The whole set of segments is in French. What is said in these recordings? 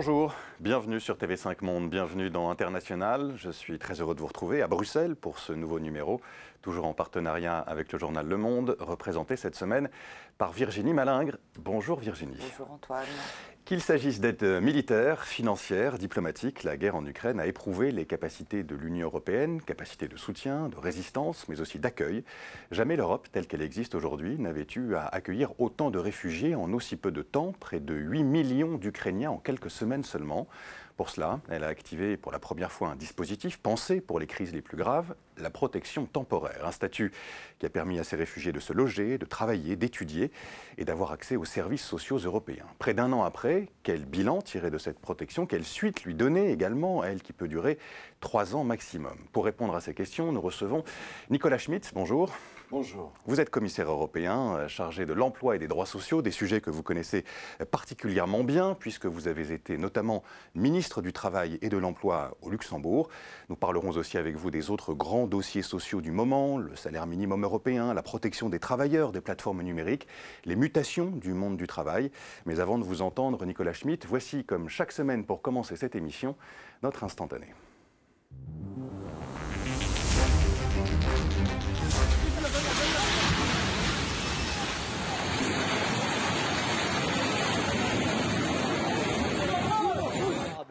Bonjour, bienvenue sur TV5 Monde, bienvenue dans International. Je suis très heureux de vous retrouver à Bruxelles pour ce nouveau numéro, toujours en partenariat avec le journal Le Monde, représenté cette semaine par Virginie Malingre. Bonjour Virginie. Bonjour Antoine. Qu'il s'agisse d'aide militaire, financière, diplomatique, la guerre en Ukraine a éprouvé les capacités de l'Union européenne, capacités de soutien, de résistance, mais aussi d'accueil. Jamais l'Europe, telle qu'elle existe aujourd'hui, n'avait eu à accueillir autant de réfugiés en aussi peu de temps, près de 8 millions d'Ukrainiens en quelques semaines seulement. Pour cela, elle a activé pour la première fois un dispositif pensé pour les crises les plus graves, la protection temporaire. Un statut qui a permis à ces réfugiés de se loger, de travailler, d'étudier et d'avoir accès aux services sociaux européens. Près d'un an après, quel bilan tirer de cette protection? Quelle suite lui donner également, elle qui peut durer trois ans maximum? Pour répondre à ces questions, nous recevons Nicolas Schmitt. Bonjour. Bonjour. Vous êtes commissaire européen euh, chargé de l'emploi et des droits sociaux, des sujets que vous connaissez particulièrement bien, puisque vous avez été notamment ministre du Travail et de l'Emploi au Luxembourg. Nous parlerons aussi avec vous des autres grands dossiers sociaux du moment, le salaire minimum européen, la protection des travailleurs des plateformes numériques, les mutations du monde du travail. Mais avant de vous entendre, Nicolas Schmitt, voici, comme chaque semaine pour commencer cette émission, notre instantané.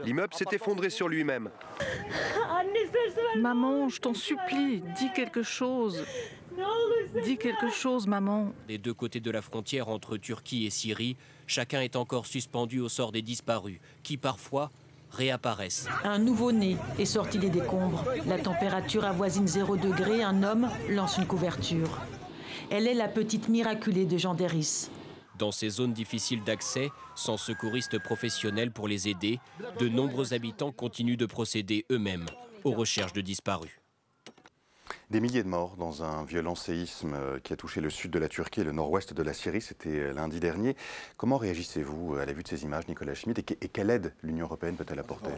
L'immeuble s'est effondré sur lui-même. Maman, je t'en supplie, dis quelque chose. Dis quelque chose, maman. Des deux côtés de la frontière entre Turquie et Syrie, chacun est encore suspendu au sort des disparus, qui parfois réapparaissent. Un nouveau-né est sorti des décombres. La température avoisine 0 degré. Un homme lance une couverture. Elle est la petite miraculée de Jean Deris. Dans ces zones difficiles d'accès, sans secouristes professionnels pour les aider, de nombreux habitants continuent de procéder eux-mêmes aux recherches de disparus. Des milliers de morts dans un violent séisme euh, qui a touché le sud de la Turquie et le nord-ouest de la Syrie, c'était euh, lundi dernier. Comment réagissez-vous à la vue de ces images, Nicolas Schmitt, et quelle aide l'Union européenne peut-elle apporter?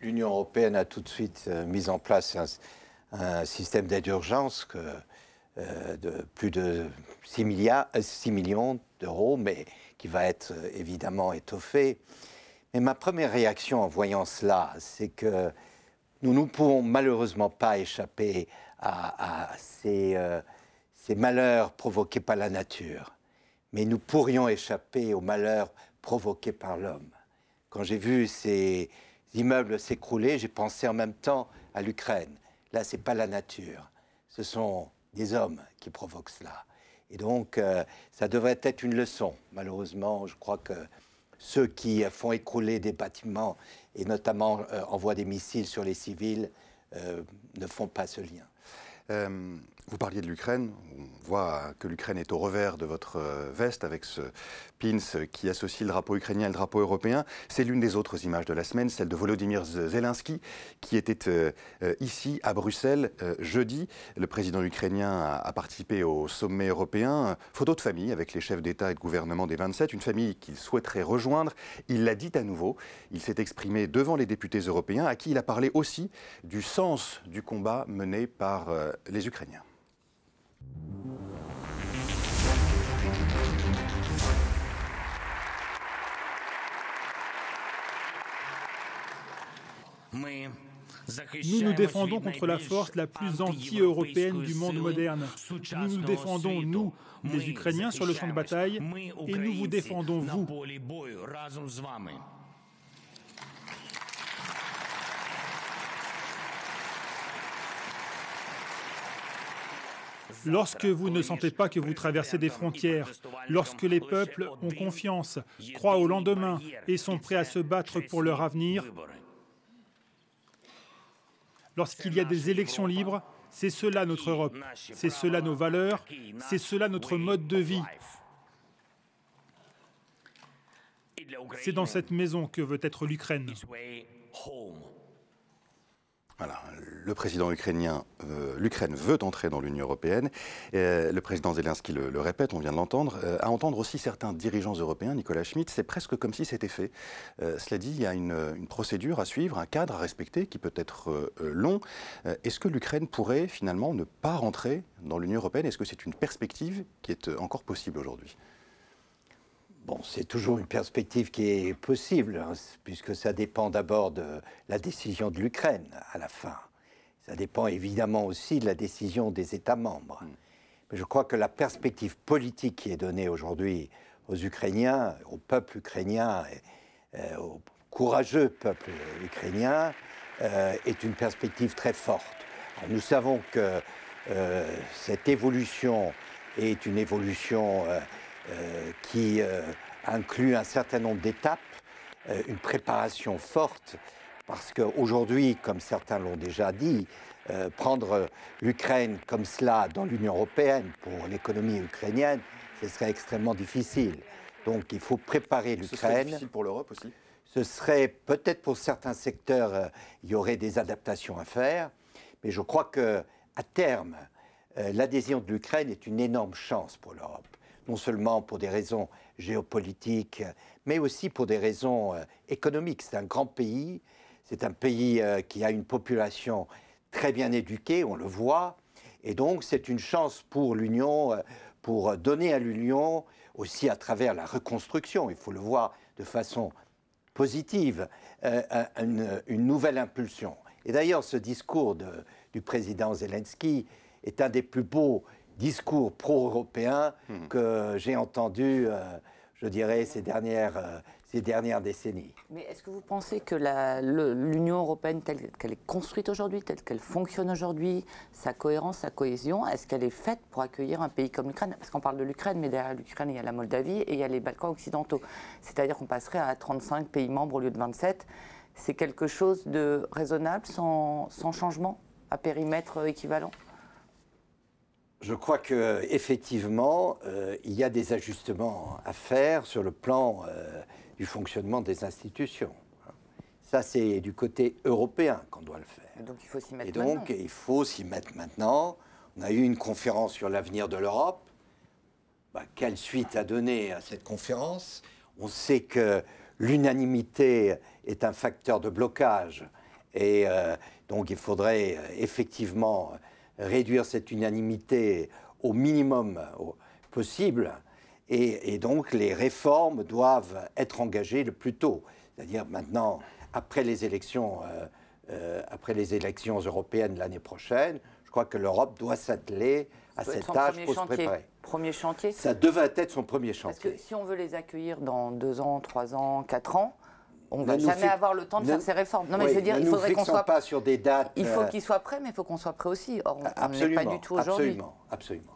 L'Union européenne a tout de suite euh, mis en place un, système d'aide d'urgence que de plus de 6, milliards, 6 millions d'euros, mais qui va être évidemment étoffé. Mais ma première réaction en voyant cela, c'est que nous ne pouvons malheureusement pas échapper à, ces, ces, malheurs provoqués par la nature, mais nous pourrions échapper aux malheurs provoqués par l'homme. Quand j'ai vu ces immeubles s'écrouler, j'ai pensé en même temps à l'Ukraine. Là, ce n'est pas la nature, ce sont des hommes qui provoquent cela. Et donc, euh, ça devrait être une leçon. Malheureusement, je crois que ceux qui font écrouler des bâtiments, et notamment euh, envoient des missiles sur les civils, euh, ne font pas ce lien. Vous parliez de l'Ukraine. On voit que l'Ukraine est au revers de votre euh, veste avec ce pins qui associe le drapeau ukrainien et le drapeau européen. C'est l'une des autres images de la semaine, celle de Volodymyr Zelensky, qui était euh, euh, ici à Bruxelles jeudi. Le président ukrainien a, participé au sommet européen. Photo de famille avec les chefs d'État et de gouvernement des 27, une famille qu'il souhaiterait rejoindre. Il l'a dit à nouveau. Il s'est exprimé devant les députés européens, à qui il a parlé aussi du sens du combat mené par les Ukrainiens. Nous nous défendons contre la force la plus anti-européenne du monde moderne. Nous nous défendons, nous, les Ukrainiens, sur le champ de bataille, et nous vous défendons, vous. Lorsque vous ne sentez pas que vous traversez des frontières, lorsque les peuples ont confiance, croient au lendemain et sont prêts à se battre pour leur avenir, lorsqu'il y a des élections libres, c'est cela notre Europe, c'est cela nos valeurs, c'est cela notre mode de vie. C'est dans cette maison que veut être l'Ukraine. Le président ukrainien, euh, l'Ukraine veut entrer dans l'Union européenne. Euh, le président Zelensky le, répète, on vient de l'entendre. Euh, à entendre aussi certains dirigeants européens, Nicolas Schmitt, c'est presque comme si c'était fait. cela dit, il y a une, procédure à suivre, un cadre à respecter qui peut être long. Est-ce que l'Ukraine pourrait finalement ne pas rentrer dans l'Union européenne? Est-ce que c'est une perspective qui est encore possible aujourd'hui? Bon, c'est toujours une perspective qui est possible, hein, puisque ça dépend d'abord de la décision de l'Ukraine à la fin. Ça dépend évidemment aussi de la décision des États membres. Mm. Mais je crois que la perspective politique qui est donnée aujourd'hui aux Ukrainiens, au peuple ukrainien, et, euh, au courageux peuple ukrainien, euh, est une perspective très forte. nous savons que euh, cette évolution est une évolution qui inclut un certain nombre d'étapes, une préparation forte, parce qu'aujourd'hui, comme certains l'ont déjà dit, prendre l'Ukraine comme cela dans l'Union européenne pour l'économie ukrainienne, ce serait extrêmement difficile. Donc il faut préparer l'Ukraine. Ce serait difficile pour l'Europe aussi? Ce serait peut-être pour certains secteurs, euh, il y aurait des adaptations à faire, mais je crois que à terme, euh, l'adhésion de l'Ukraine est une énorme chance pour l'Europe, non seulement pour des raisons géopolitiques, mais aussi pour des raisons euh, économiques. C'est un grand pays, c'est un pays qui a une population très bien éduquée, on le voit, et donc c'est une chance pour l'Union pour donner à l'Union, aussi à travers la reconstruction, il faut le voir de façon positive, euh, une, nouvelle impulsion. Et d'ailleurs, ce discours du président Zelensky est un des plus beaux discours pro-européens hmm. que j'ai entendu, euh, je dirais, ces dernières, euh, ces dernières décennies. Mais est-ce que vous pensez que l'Union européenne telle qu'elle est construite aujourd'hui, telle qu'elle fonctionne aujourd'hui, sa cohérence, sa cohésion, est-ce qu'elle est faite pour accueillir un pays comme l'Ukraine? Parce qu'on parle de l'Ukraine, mais derrière l'Ukraine, il y a la Moldavie et il y a les Balkans occidentaux. C'est-à-dire qu'on passerait à 35 pays membres au lieu de 27. C'est quelque chose de raisonnable, sans, changement, à périmètre équivalent? Je crois qu'effectivement, euh, il y a des ajustements à faire sur le plan euh, du fonctionnement des institutions. Ça, c'est du côté européen qu'on doit le faire. donc il faut s'y mettre Et donc, il faut s'y mettre maintenant. On a eu une conférence sur l'avenir de l'Europe. Bah, quelle suite à donner à cette conférence? On sait que l'unanimité est un facteur de blocage. Et euh, donc, il faudrait effectivement réduire cette unanimité au minimum possible et, donc les réformes doivent être engagées le plus tôt, c'est-à-dire maintenant, après les élections, euh, euh, après les élections européennes l'année prochaine. Je crois que l'Europe doit s'atteler à cette tâche pour se préparer. Premier chantier Ça devrait être son premier chantier. Parce que si on veut les accueillir dans deux ans, trois ans, quatre ans, on ne va jamais avoir le temps de faire ces réformes. Non, mais je veux dire, il faudrait qu'on soit pas sur des dates. Il faut euh, qu'ils soient prêts, mais il faut qu'on soit prêts aussi. Or, on n'est pas du tout aujourd'hui. Absolument, absolument.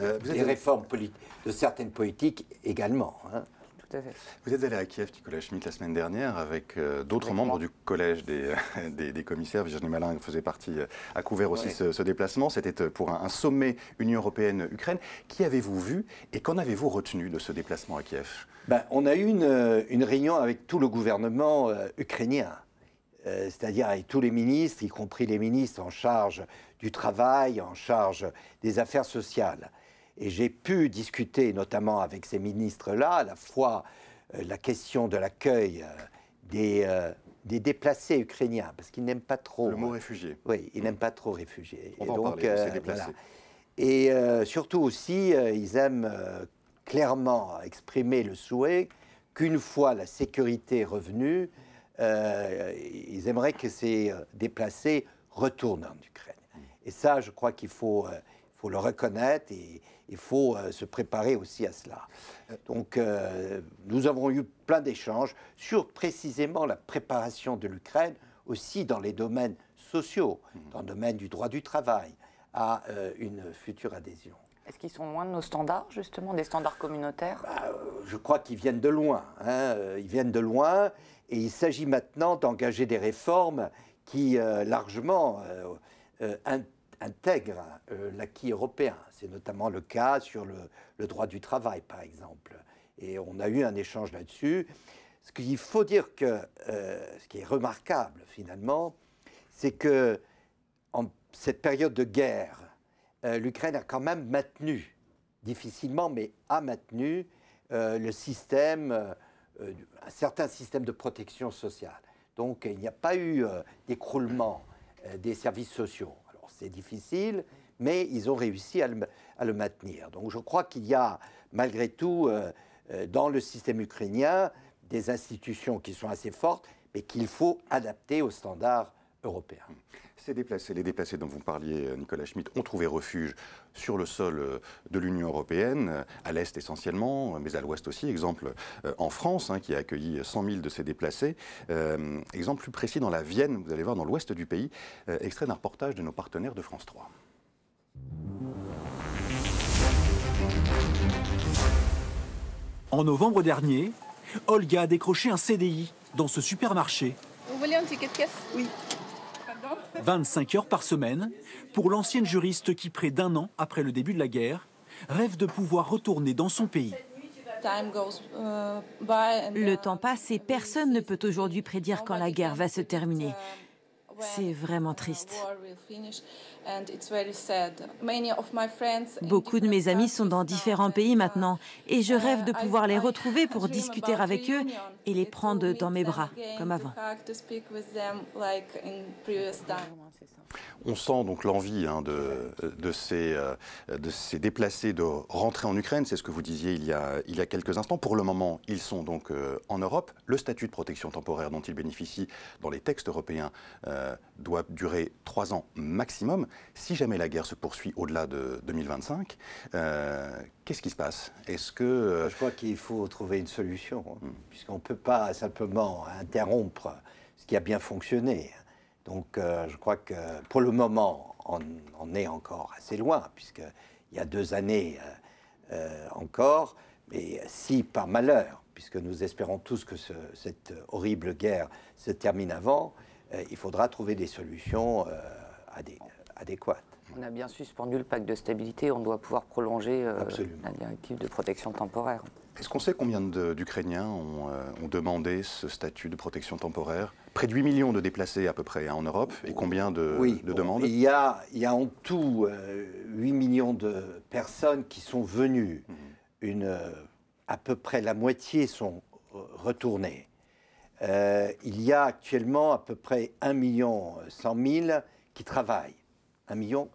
Euh, des réformes de certaines politiques également. Hein. Tout à fait. Vous êtes allé à Kiev, Nicolas Schmitt, la semaine dernière avec euh, d'autres membres du collège des, des, commissaires. Virginie Malin faisait partie, euh, a couvert aussi ce, déplacement. C'était pour un, sommet Union européenne-Ukraine. Qui avez-vous vu et qu'en avez-vous retenu de ce déplacement à Kiev? Ben, On a eu une, une, réunion avec tout le gouvernement ukrainien. c'est-à-dire avec tous les ministres, y compris les ministres en charge du travail, en charge des affaires sociales. Et j'ai pu discuter notamment avec ces ministres-là, à la fois euh, la question de l'accueil euh, des, euh, des, déplacés ukrainiens, parce qu'ils n'aiment pas trop... Le mot réfugié. Oui, ils n'aiment pas trop réfugiés. On et va donc, en parler, déplacés. Et surtout aussi, ils aiment clairement exprimer le souhait qu'une fois la sécurité revenue, ils aimeraient que ces déplacés retournent en Ukraine. Et ça, je crois qu'il faut, euh, faut le reconnaître et il faut euh, se préparer aussi à cela. Donc, euh, nous avons eu plein d'échanges sur précisément la préparation de l'Ukraine, aussi dans les domaines sociaux, mmh. dans le domaine du droit du travail, à une future adhésion. Est-ce qu'ils sont loin de nos standards, justement, des standards communautaires? Bah, Je crois qu'ils viennent de loin. Hein. Ils viennent de loin et il s'agit maintenant d'engager des réformes qui largement euh, intègre euh, l'acquis européen. C'est notamment le cas sur le, droit du travail, par exemple. Et on a eu un échange là-dessus. Ce qu'il faut dire que, euh, ce qui est remarquable finalement, c'est que en cette période de guerre, l'Ukraine a quand même maintenu, difficilement, mais a maintenu le système, un certain système de protection sociale. Donc il n'y a pas eu d'écroulement euh, des services sociaux. C'est difficile, mais ils ont réussi à le, maintenir. Donc je crois qu'il y a malgré tout euh, dans le système ukrainien des institutions qui sont assez fortes, mais qu'il faut adapter aux standards européens. Ces déplacés, les déplacés dont vous parliez, euh, Nicolas Schmitt, ont trouvé refuge sur le sol euh, de l'Union européenne, euh, à l'est essentiellement, mais à l'ouest aussi. Exemple en France, hein, qui a accueilli 100 000 de ces déplacés. exemple plus précis dans la Vienne, vous allez voir, dans l'ouest du pays. extrait d'un reportage de nos partenaires de France 3. En novembre dernier, Olga a décroché un CDI dans ce supermarché. Vous voulez un ticket de caisse? Oui. 25 heures par semaine pour l'ancienne juriste qui, près d'un an après le début de la guerre, rêve de pouvoir retourner dans son pays. Le temps passe et personne ne peut aujourd'hui prédire quand la guerre va se terminer. C'est vraiment triste. Beaucoup de mes amis sont dans différents pays maintenant et je rêve de pouvoir les retrouver pour discuter avec eux et les prendre dans mes bras comme avant. On sent donc l'envie hein, de, de, ces, euh, de ces déplacés de rentrer en Ukraine, c'est ce que vous disiez il y, a, il y a quelques instants. Pour le moment, ils sont donc euh, en Europe. Le statut de protection temporaire dont ils bénéficient dans les textes européens euh, doit durer trois ans maximum. Si jamais la guerre se poursuit au-delà de 2025, qu'est-ce qui se passe? Est-ce que... Je crois qu'il faut trouver une solution, hein, puisqu'on ne peut pas simplement interrompre ce qui a bien fonctionné. Donc euh, je crois que pour le moment, on, est encore assez loin, puisqu'il y a deux années euh, euh, encore. Mais si par malheur, puisque nous espérons tous que cette horrible guerre se termine avant, il faudra trouver des solutions adéquates. On a bien suspendu le pacte de stabilité, on doit pouvoir prolonger la directive de protection temporaire. Est-ce qu'on sait combien d'Ukrainiens ont, ont, demandé ce statut de protection temporaire? Près de 8 millions de déplacés à peu près hein, en Europe. Et combien de, de demandes? il y, a, il y, a, en tout 8 euh, millions de personnes qui sont venues. Mhm. Une, euh, à peu près la moitié sont euh, retournées. il y a actuellement à peu près 1 million 100 000 qui travaillent. 1 million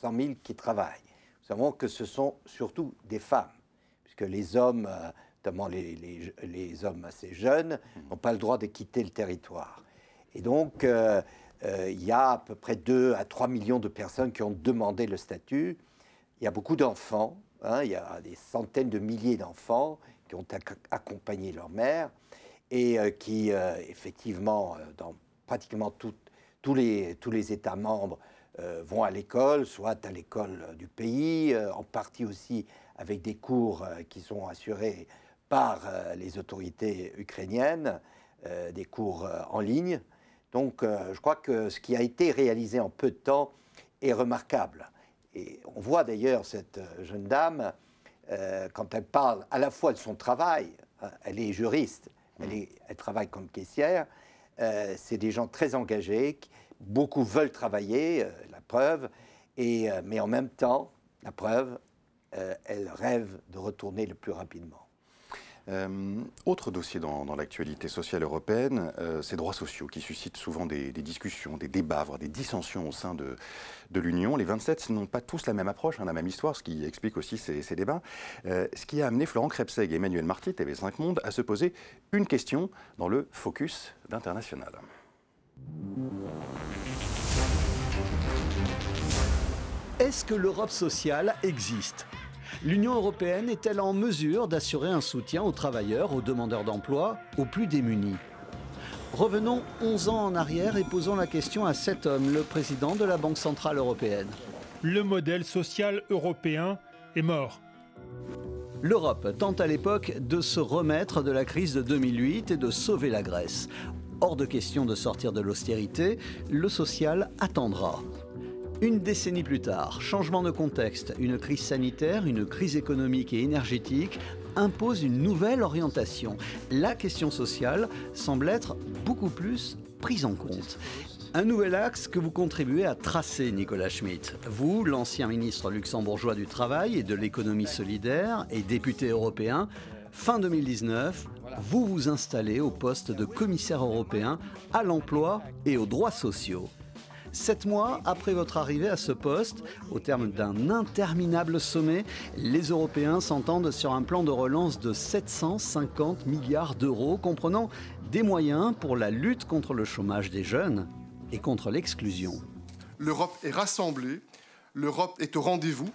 100 000 qui travaillent. Nous savons que ce sont surtout des femmes, puisque les hommes notamment les, hommes assez jeunes, mhm. n'ont pas le droit de quitter le territoire. Et donc, euh, euh, il y a à peu près 2 à 3 millions de personnes qui ont demandé le statut. Il y a beaucoup d'enfants, hein, il y a des centaines de milliers d'enfants qui ont accompagné leur mère et euh, qui, effectivement, dans pratiquement tous, les, tous les États membres, vont à l'école, soit à l'école du pays, en partie aussi avec des cours qui sont assurés par euh, les autorités ukrainiennes, euh, des cours euh, en ligne. Donc je crois que ce qui a été réalisé en peu de temps est remarquable. Et on voit d'ailleurs cette jeune dame, quand elle parle à la fois de son travail, hein, elle est juriste, elle, elle travaille comme caissière, c'est des gens très engagés, beaucoup veulent travailler, la preuve, et, mais en même temps, la preuve, elle rêve de retourner le plus rapidement. Euh, autre dossier dans, l'actualité sociale européenne, euh, ces droits sociaux qui suscitent souvent des, discussions, des débats, voire des dissensions au sein de, l'Union. Les 27 n'ont pas tous la même approche, hein, la même histoire, ce qui explique aussi ces, débats. Euh, ce qui a amené Florent Krebseg et Emmanuel Marty, TV5 Monde, à se poser une question dans le focus d'International. Est-ce que l'Europe sociale existe? L'Union européenne est-elle en mesure d'assurer un soutien aux travailleurs, aux demandeurs d'emploi, aux plus démunis? Revenons 11 ans en arrière et posons la question à cet homme, le président de la Banque Centrale Européenne. Le modèle social européen est mort. L'Europe tente à l'époque de se remettre de la crise de 2008 et de sauver la Grèce. Hors de question de sortir de l'austérité, le social attendra. Une décennie plus tard, changement de contexte, une crise sanitaire, une crise économique et énergétique imposent une nouvelle orientation. La question sociale semble être beaucoup plus prise en compte. Un nouvel axe que vous contribuez à tracer, Nicolas Schmitt. Vous, l'ancien ministre luxembourgeois du Travail et de l'économie solidaire et député européen, fin 2019, vous vous installez au poste de commissaire européen à l'emploi et aux droits sociaux. Sept mois après votre arrivée à ce poste, au terme d'un interminable sommet, les Européens s'entendent sur un plan de relance de 750 milliards d'euros, comprenant des moyens pour la lutte contre le chômage des jeunes et contre l'exclusion. L'Europe est rassemblée, l'Europe est au rendez-vous.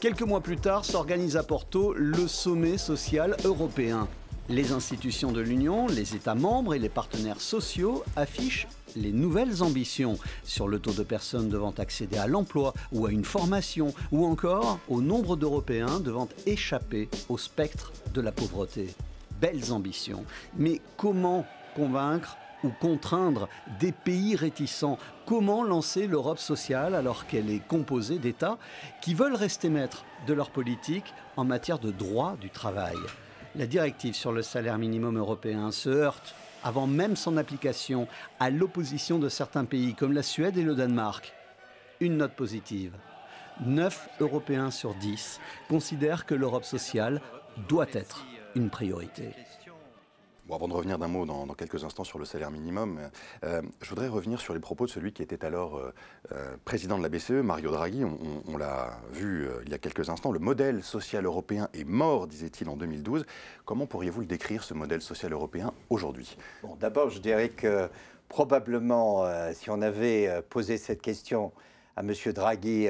Quelques mois plus tard s'organise à Porto le sommet social européen. Les institutions de l'Union, les États membres et les partenaires sociaux affichent les nouvelles ambitions sur le taux de personnes devant accéder à l'emploi ou à une formation, ou encore au nombre d'Européens devant échapper au spectre de la pauvreté. Belles ambitions. Mais comment convaincre ou contraindre des pays réticents? Comment lancer l'Europe sociale alors qu'elle est composée d'États qui veulent rester maîtres de leur politique en matière de droit du travail? La directive sur le salaire minimum européen se heurte, avant même son application, à l'opposition de certains pays comme la Suède et le Danemark. Une note positive. 9 Européens sur 10 considèrent que l'Europe sociale doit être une priorité avant de revenir d'un mot dans, quelques instants sur le salaire minimum, euh, je voudrais revenir sur les propos de celui qui était alors euh, euh, président de la BCE, Mario Draghi. On, l'a vu il y a quelques instants. Le modèle social européen est mort, disait-il en 2012. Comment pourriez-vous le décrire, ce modèle social européen, aujourd'hui? Bon, D'abord, je dirais que probablement, si on avait posé cette question à M. Draghi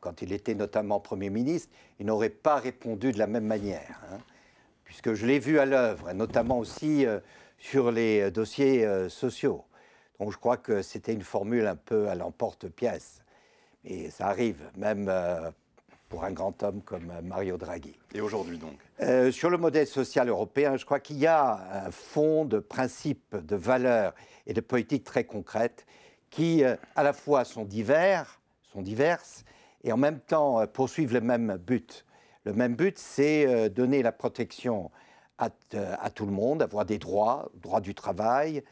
quand il était notamment Premier ministre, il n'aurait pas répondu de la même manière. Hein puisque je l'ai vu à l'œuvre, notamment aussi euh, sur les euh, dossiers euh, sociaux. Donc je crois que c'était une formule un peu à l'emporte-pièce. Et ça arrive, même pour un grand homme comme Mario Draghi. Et aujourd'hui donc? Sur le modèle social européen, je crois qu'il y a un fond de principes, de valeurs et de politiques très concrètes qui, à la fois, sont divers, sont diverses, et en même temps poursuivent le même but. Le même but, c'est euh, donner la protection à, tout le monde, avoir des droits, droit du travail,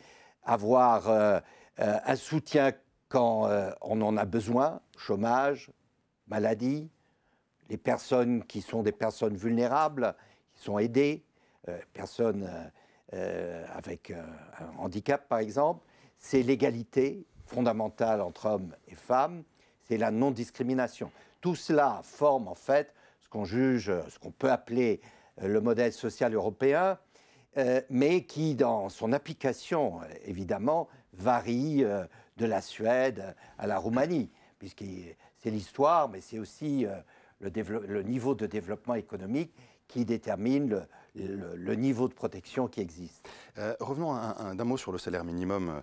avoir euh, euh, un soutien quand on en a besoin, chômage, maladie, les personnes qui sont des personnes vulnérables, qui sont aidées, personnes avec un handicap par exemple, c'est l'égalité fondamentale entre hommes et femmes, c'est la non-discrimination. Tout cela forme en fait ce qu'on juge, ce qu'on peut appeler euh, le modèle social européen, euh, mais qui, dans son application, euh, évidemment, varie de la Suède à la Roumanie, puisque c'est l'histoire, mais c'est aussi le, niveau de développement économique qui détermine le, niveau de protection qui existe. revenons d'un mot sur le salaire minimum,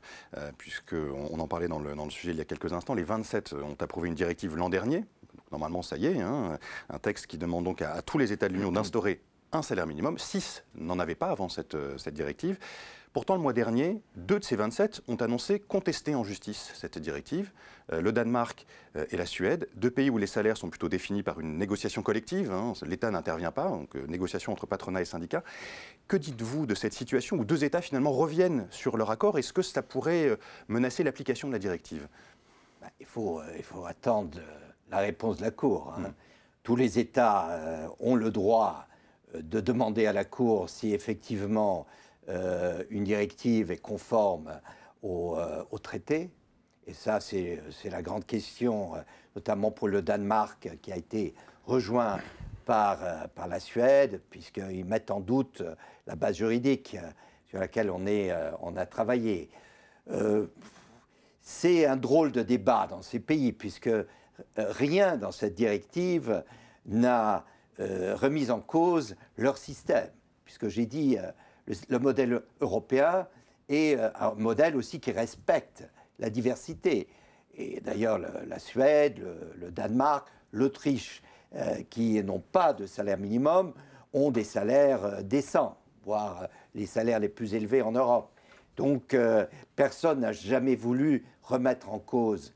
puisqu'on on en parlait dans dans le, sujet il y a quelques instants. Les 27 ont approuvé une directive l'an dernier Normalement, ça y est, hein. un texte qui demande donc à, tous les États de l'Union d'instaurer un salaire minimum. Six n'en avaient pas avant cette, euh, cette, directive. Pourtant, le mois dernier, deux de ces 27 ont annoncé contester en justice cette directive. Euh, le Danemark euh, et la Suède, deux pays où les salaires sont plutôt définis par une négociation collective. Hein. L'État n'intervient pas, donc négociation entre patronat et syndicats. Que dites-vous de cette situation où deux États finalement reviennent sur leur accord? Est-ce que ça pourrait menacer l'application de la directive? Bah, il, faut, il faut attendre la réponse de la Cour. Hein. Mm. Tous les États euh, ont le droit euh, de demander à la Cour si effectivement euh, une directive est conforme au, traité. Et ça, c'est la grande question, notamment pour le Danemark, qui a été rejoint par, par la Suède, puisqu'ils mettent en doute la base juridique sur laquelle on, est, on a travaillé. c'est un drôle de débat dans ces pays, puisque rien dans cette directive n'a euh, remis en cause leur système, puisque j'ai dit euh, le, modèle européen est un modèle aussi qui respecte la diversité. Et d'ailleurs, la Suède, le, Danemark, l'Autriche, qui n'ont pas de salaire minimum, ont des salaires décents, voire les salaires les plus élevés en Europe. Donc, personne n'a jamais voulu remettre en cause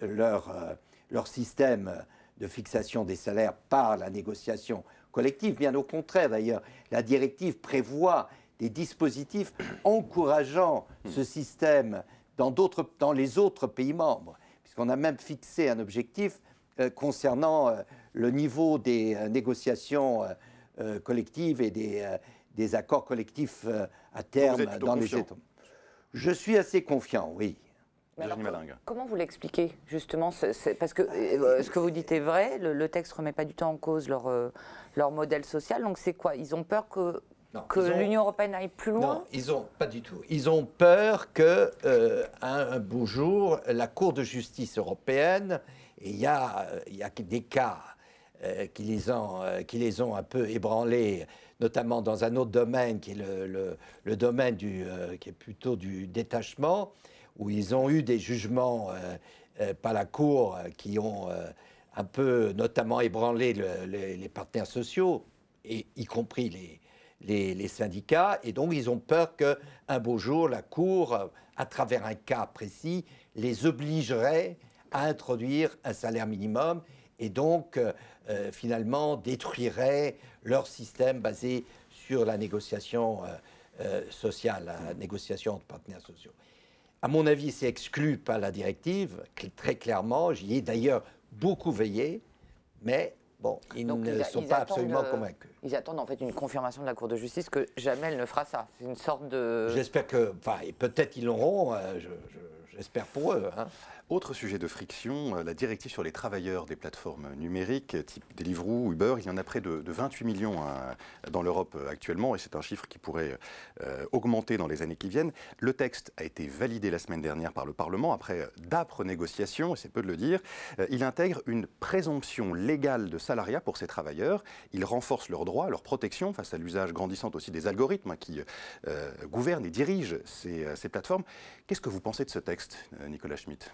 leur leur système de fixation des salaires par la négociation collective. Bien au contraire, d'ailleurs, la directive prévoit des dispositifs encourageant ce système dans, dans les autres pays membres, puisqu'on a même fixé un objectif euh, concernant euh, le niveau des euh, négociations collectives et des, des accords collectifs à terme dans les États. Je suis assez confiant, oui. Comment vous l'expliquez justement Parce que ce que vous dites est vrai, le, texte ne remet pas du tout en cause leur, leur modèle social. Donc c'est quoi? Ils ont peur que que l'Union européenne aille plus loin? Non, ils ont pas du tout. Ils ont peur que euh, un, beau jour, la Cour de justice européenne, et il y a, il y a des cas euh, qui, les ont, euh, qui les ont un peu ébranlés, notamment dans un autre domaine qui est le, le, domaine du, qui est plutôt du détachement, où ils ont eu des jugements par la Cour qui ont un peu notamment ébranlé les, partenaires sociaux, et y compris les, syndicats, et donc ils ont peur qu'un beau jour, la Cour, à travers un cas précis, les obligerait à introduire un salaire minimum, et donc euh, finalement détruirait leur système basé sur la négociation euh, euh, sociale, la négociation entre partenaires sociaux. À mon avis, c'est exclu par la directive, très clairement. J'y ai d'ailleurs beaucoup veillé, mais Bon, ils ne sont pas absolument convaincus. Ils attendent en fait une confirmation de la Cour de justice que jamais elle ne fera ça. C'est une sorte de. J'espère que. Enfin, peut-être ils l'auront, j'espère pour eux. Hein. Autre sujet de friction, euh, la directive sur les travailleurs des plateformes numériques, type Deliveroo, Uber. Il y en a près de, 28 millions hein, dans l'Europe euh, actuellement, et c'est un chiffre qui pourrait euh, augmenter dans les années qui viennent. Le texte a été validé la semaine dernière par le Parlement après d'âpres négociations, et c'est peu de le dire. il intègre une présomption légale de salariat pour ces travailleurs. Il renforce leurs droits, leur protection face à l'usage grandissant aussi des algorithmes hein, qui gouvernent et dirigent ces, ces plateformes. Qu'est-ce que vous pensez de ce texte, Nicolas Schmitt?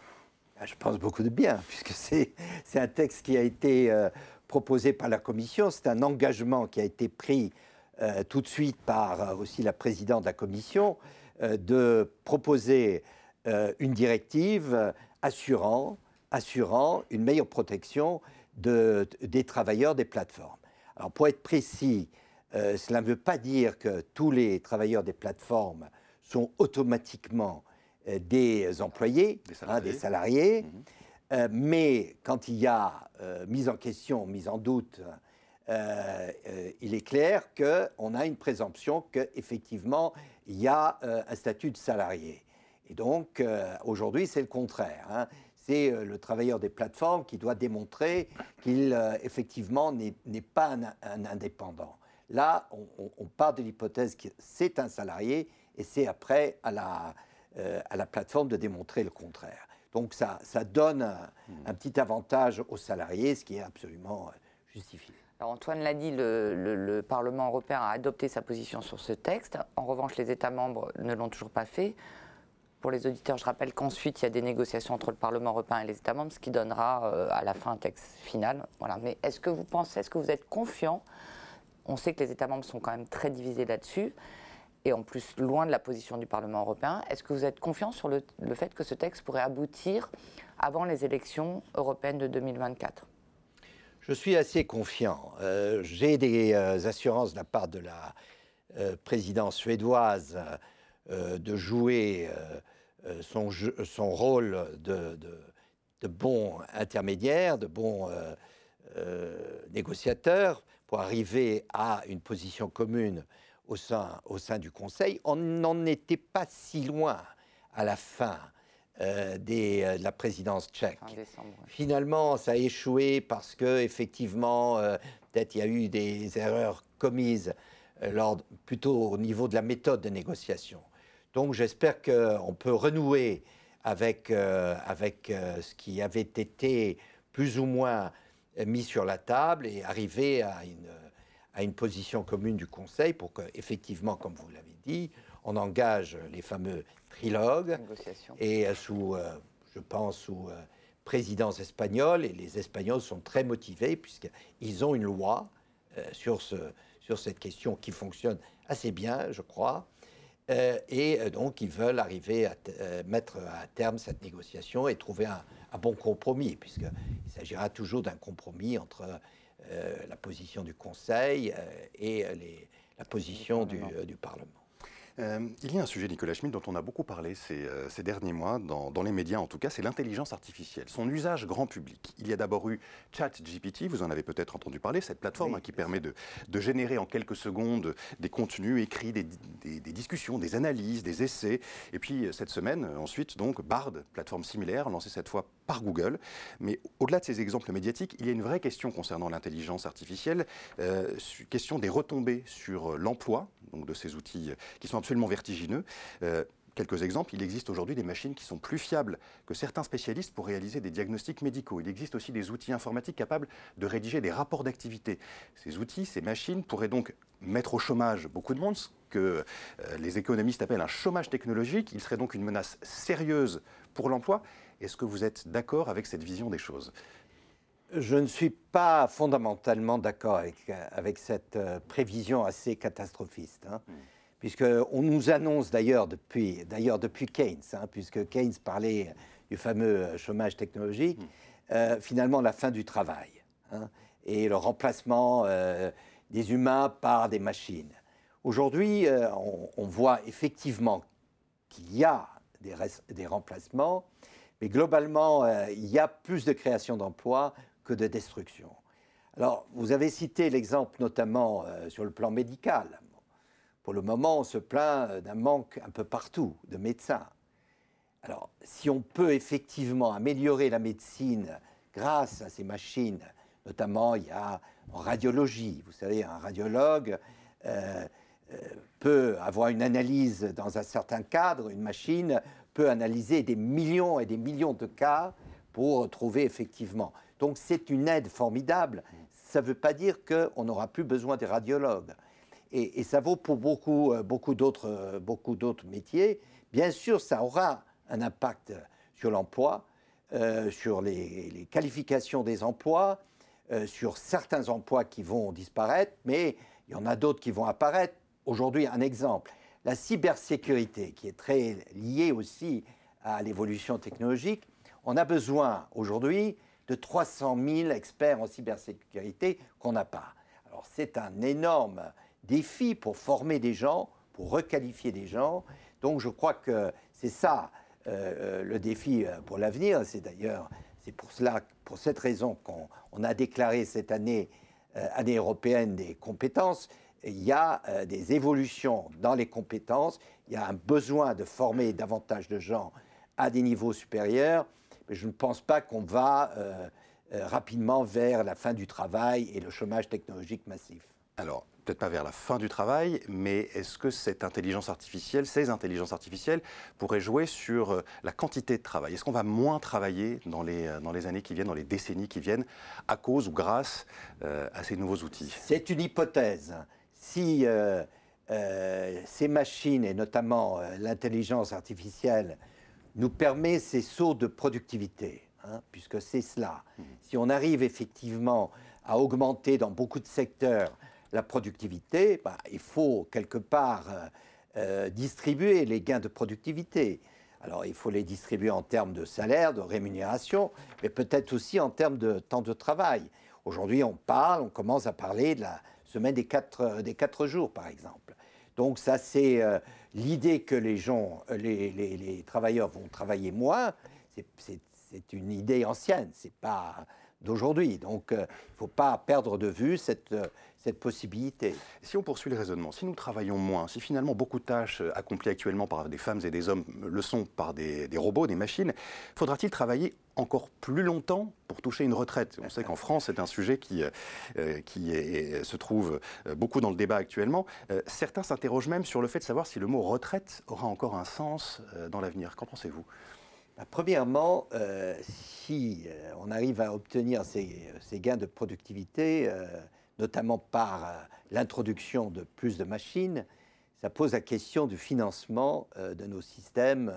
Je pense beaucoup de bien, puisque c'est un texte qui a été euh, proposé par la Commission, c'est un engagement qui a été pris euh, tout de suite par euh, aussi la présidente de la Commission de proposer une directive assurant, assurant une meilleure protection de, des travailleurs des plateformes. Alors pour être précis, cela ne veut pas dire que tous les travailleurs des plateformes sont automatiquement des employés, des salariés. Mhm. Euh, mais quand il y a euh, mise en question, mise en doute, il est clair qu'on a une présomption qu'effectivement, il y a un statut de salarié. Et donc, aujourd'hui, c'est le contraire. Hein. C'est le travailleur des plateformes qui doit démontrer qu'il, effectivement, n'est pas un, indépendant. Là, on, on part de l'hypothèse que c'est un salarié et c'est après à la, euh, à la plateforme de démontrer le contraire. Donc ça, ça donne un, petit avantage aux salariés, ce qui est absolument euh, justifié. Alors Antoine l'a dit, le, Parlement européen a adopté sa position sur ce texte. En revanche, les États membres ne l'ont toujours pas fait. Pour les auditeurs, je rappelle qu'ensuite, il y a des négociations entre le Parlement européen et les États membres, ce qui donnera euh, à la fin un texte final. Voilà. Mais est-ce que vous pensez, est-ce que vous êtes confiant? On sait que les États membres sont quand même très divisés là-dessus et en plus loin de la position du Parlement européen. Est-ce que vous êtes confiant sur le, fait que ce texte pourrait aboutir avant les élections européennes de 2024 Je suis assez confiant. Euh, j'ai des euh, assurances de la part de la euh, présidence suédoise de jouer son, rôle de, bon intermédiaire, de bon négociateur pour arriver à une position commune au sein, au sein du Conseil. On n'en était pas si loin à la fin euh, des, euh, de la présidence tchèque. Finalement, ça a échoué parce que effectivement, euh, peut-être il y a eu des erreurs commises lors, plutôt au niveau de la méthode de négociation. Donc j'espère qu'on peut renouer avec, avec ce qui avait été plus ou moins mis sur la table et arriver à une à une position commune du Conseil pour que, effectivement, comme vous l'avez dit, on engage les fameux trilogues et euh, sous, euh, je pense, sous euh, présidence espagnole. Et les Espagnols sont très motivés puisqu'ils ont une loi sur, ce, sur cette question qui fonctionne assez bien, je crois. et donc, ils veulent arriver à mettre à terme cette négociation et trouver un, un bon compromis, puisqu'il s'agira toujours d'un compromis entre la position du Conseil euh, et la position du, Parlement. Euh, il y a un sujet, Nicolas Schmitt, dont on a beaucoup parlé ces, euh, derniers mois, dans, les médias en tout cas, c'est l'intelligence artificielle, son usage grand public. Il y a d'abord eu ChatGPT, vous en avez peut-être entendu parler, cette plateforme hein, qui permet de, générer en quelques secondes des contenus écrits, des, discussions, des analyses, des essais. Et puis euh, cette semaine, ensuite, donc, Bard, plateforme similaire, lancée cette fois par Google. Mais au-delà de ces exemples médiatiques, il y a une vraie question concernant l'intelligence artificielle, question des retombées sur l'emploi donc de ces outils qui sont absolument vertigineux. Euh, quelques exemples, il existe aujourd'hui des machines qui sont plus fiables que certains spécialistes pour réaliser des diagnostics médicaux. Il existe aussi des outils informatiques capables de rédiger des rapports d'activité. Ces outils, ces machines pourraient donc mettre au chômage beaucoup de monde, ce que euh, les économistes appellent un chômage technologique. Il serait donc une menace sérieuse pour l'emploi. Est-ce que vous êtes d'accord avec cette vision des choses? Je ne suis pas fondamentalement d'accord avec, avec, cette euh, prévision assez catastrophiste, hein, mm. puisqu'on nous annonce d'ailleurs depuis, Keynes, hein, puisque Keynes parlait du fameux euh, chômage technologique, mm. euh, finalement la fin du travail hein, et le remplacement des humains par des machines. Aujourd'hui, on, on, voit effectivement qu'il y a des, des remplacements, mais globalement, il y a plus de création d'emplois que de destruction. Alors, vous avez cité l'exemple notamment euh, sur le plan médical. Pour le moment, on se plaint euh, d'un manque un peu partout de médecins. Alors, si on peut effectivement améliorer la médecine grâce à ces machines, notamment il y a en radiologie, vous savez, un radiologue euh, peut avoir une analyse dans un certain cadre, une machine peut analyser des millions et des millions de cas pour trouver effectivement. Donc c'est une aide formidable. Ça ne veut pas dire qu'on n'aura plus besoin des radiologues. Et, ça vaut pour beaucoup, euh, beaucoup d'autres euh, beaucoup d'autres métiers. Bien sûr, ça aura un impact sur l'emploi, euh, sur les, qualifications des emplois, sur certains emplois qui vont disparaître, mais il y en a d'autres qui vont apparaître. Aujourd'hui, un exemple, la cybersécurité, qui est très liée aussi à l'évolution technologique. On a besoin aujourd'hui de 300 000 experts en cybersécurité qu'on n'a pas. Alors c'est un énorme défi pour former des gens, pour requalifier des gens. Donc je crois que c'est ça euh, le défi euh, pour l'avenir. C'est d'ailleurs c'est pour cela, pour cette raison qu'on a déclaré cette année euh, année européenne des compétences. Il y a des évolutions dans les compétences. Il y a un besoin de former davantage de gens à des niveaux supérieurs mais je ne pense pas qu'on va euh, euh, rapidement vers la fin du travail et le chômage technologique massif. Alors, peut-être pas vers la fin du travail, mais est-ce que cette intelligence artificielle, ces intelligences artificielles, pourraient jouer sur euh, la quantité de travail? Est-ce qu'on va moins travailler dans les, dans les années qui viennent, dans les décennies qui viennent, à cause ou grâce à ces nouveaux outils? C'est une hypothèse. Si ces machines, et notamment l'intelligence artificielle, nous permet ces sauts de productivité, hein, puisque c'est cela. Mmh. Si on arrive effectivement à augmenter dans beaucoup de secteurs la productivité, bah, il faut quelque part euh, euh, distribuer les gains de productivité. Alors il faut les distribuer en termes de salaire, de rémunération, mais peut-être aussi en termes de temps de travail. Aujourd'hui, on parle, on commence à parler de la semaine des quatre, des quatre jours, par exemple. Donc ça, c'est euh, l'idée que les gens, euh, les, travailleurs vont travailler moins. C'est une idée ancienne, c'est pas d'aujourd'hui. Donc euh, il ne faut pas perdre de vue cette, cette possibilité. Si on poursuit le raisonnement, si nous travaillons moins, si finalement beaucoup de tâches accomplies actuellement par des femmes et des hommes le sont par des, robots, des machines, faudra-t-il travailler encore plus longtemps pour toucher une retraite? On sait qu'en France, c'est un sujet qui, euh, qui se trouve euh, beaucoup dans le débat actuellement. Euh, certains s'interrogent même sur le fait de savoir si le mot retraite aura encore un sens dans l'avenir. Qu'en pensez-vous? Bah, Premièrement, si on arrive à obtenir ces, ces gains de productivité, notamment par l'introduction de plus de machines, ça pose la question du financement de nos systèmes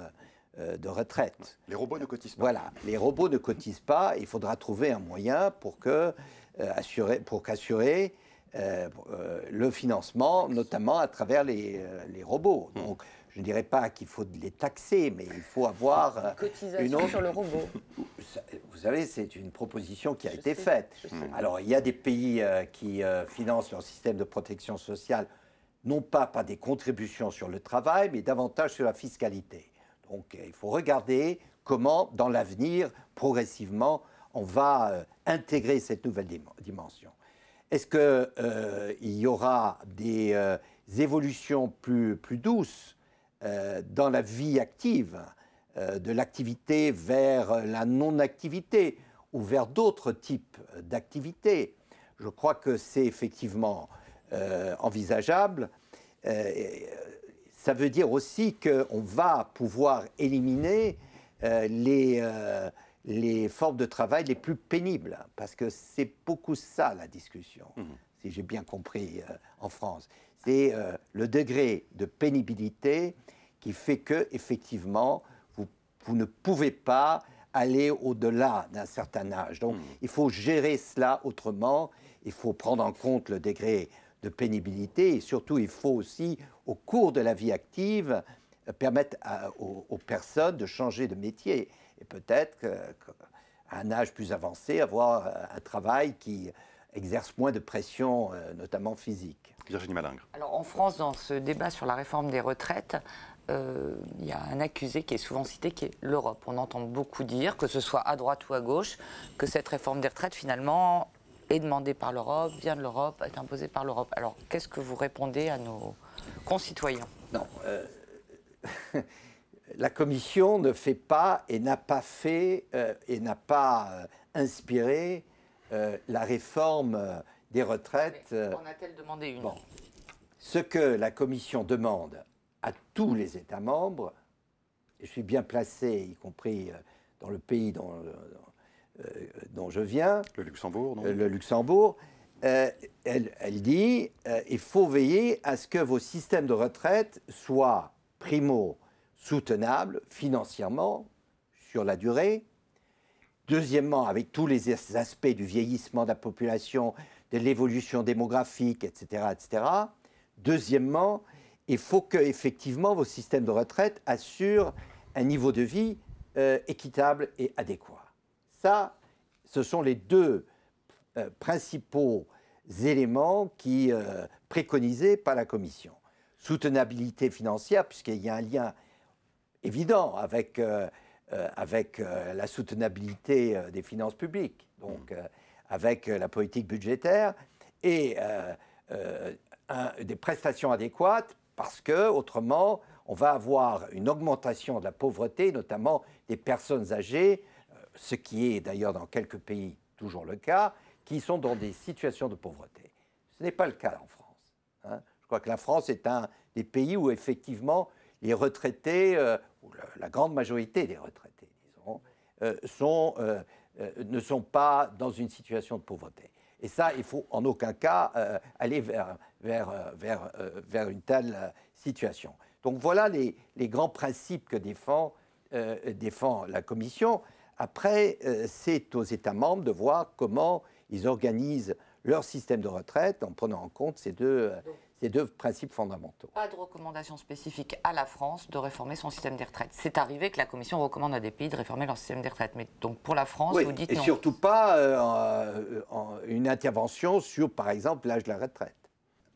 euh, de retraite. Les robots ne cotisent pas. Voilà, les robots ne cotisent pas. Il faudra trouver un moyen pour que euh, assurer, pour qu'assurer euh, le financement, notamment à travers les, robots. Hmm. Je ne dirais pas qu'il faut les taxer, mais il faut avoir une autre... sur le robot. Vous savez, c'est une proposition qui a été faite. Alors, il y a des pays qui financent leur système de protection sociale non pas par des contributions sur le travail, mais davantage sur la fiscalité. Donc il faut regarder comment, dans l'avenir, progressivement, on va euh, intégrer cette nouvelle dimension. Est-ce qu'il euh, y aura des euh, évolutions plus, plus douces? Dans la vie active, de l'activité vers la non-activité ou vers d'autres types d'activités Je crois que c'est effectivement envisageable. ça veut dire aussi qu'on va pouvoir éliminer les les formes de travail les plus pénibles, parce que c'est beaucoup ça la discussion, mhm. Si j'ai bien compris euh, en France. C'est euh, le degré de pénibilité qui fait que, effectivement, vous, vous ne pouvez pas aller au-delà d'un certain âge. Donc, mhm. il faut gérer cela autrement. Il faut prendre en compte le degré de pénibilité et surtout, il faut aussi, au cours de la vie active, permettre aux, aux, personnes de changer de métier et peut-être qu'à un âge plus avancé, avoir euh, un travail qui exerce moins de pression, euh, notamment physique. Virginie Malingre. Alors en France, dans ce débat sur la réforme des retraites, euh, il y a un accusé qui est souvent cité, qui est l'Europe. On entend beaucoup dire, que ce soit à droite ou à gauche, que cette réforme des retraites, finalement, est demandée par l'Europe, vient de l'Europe, est imposée par l'Europe. Alors, qu'est-ce que vous répondez à nos concitoyens? Non. la Commission ne fait pas et n'a pas fait euh, et n'a pas euh, inspiré euh, la réforme des retraites. en a-t-elle demandé une? Ce que la Commission demande à tous les États membres, et je suis bien placé, y compris dans le pays dont, dont je viens, le Luxembourg, non? Le Luxembourg, elle, elle, dit il faut veiller à ce que vos systèmes de retraite soient primo soutenable financièrement sur la durée. Deuxièmement, avec tous les aspects du vieillissement de la population, de l'évolution démographique, etc., etc. Deuxièmement, il faut que effectivement vos systèmes de retraite assurent un niveau de vie euh, équitable et adéquat. Ça, ce sont les deux euh, principaux éléments qui euh, préconisés par la Commission. Soutenabilité financière, puisqu'il y a un lien évident avec, avec euh, la soutenabilité des finances publiques, donc avec la politique budgétaire, et des prestations adéquates, parce que autrement, on va avoir une augmentation de la pauvreté, notamment des personnes âgées, ce qui est d'ailleurs dans quelques pays toujours le cas, qui sont dans des situations de pauvreté. Ce n'est pas le cas en France. Hein. Je crois que la France est un des pays où effectivement les retraités, euh, ou la, grande majorité des retraités, disons, euh, sont, euh, ne sont pas dans une situation de pauvreté. Et ça, il faut en aucun cas aller vers, une telle situation. Donc voilà les, grands principes que défend la Commission. Après, c'est aux États membres de voir comment ils organisent leur système de retraite en prenant en compte ces deux, ces deux principes fondamentaux. Pas de recommandation spécifique à la France de réformer son système des retraites. C'est arrivé que la Commission recommande à des pays de réformer leur système des retraites. Mais donc pour la France, vous dites et non. Et surtout pas euh, une intervention sur, par exemple, l'âge de la retraite.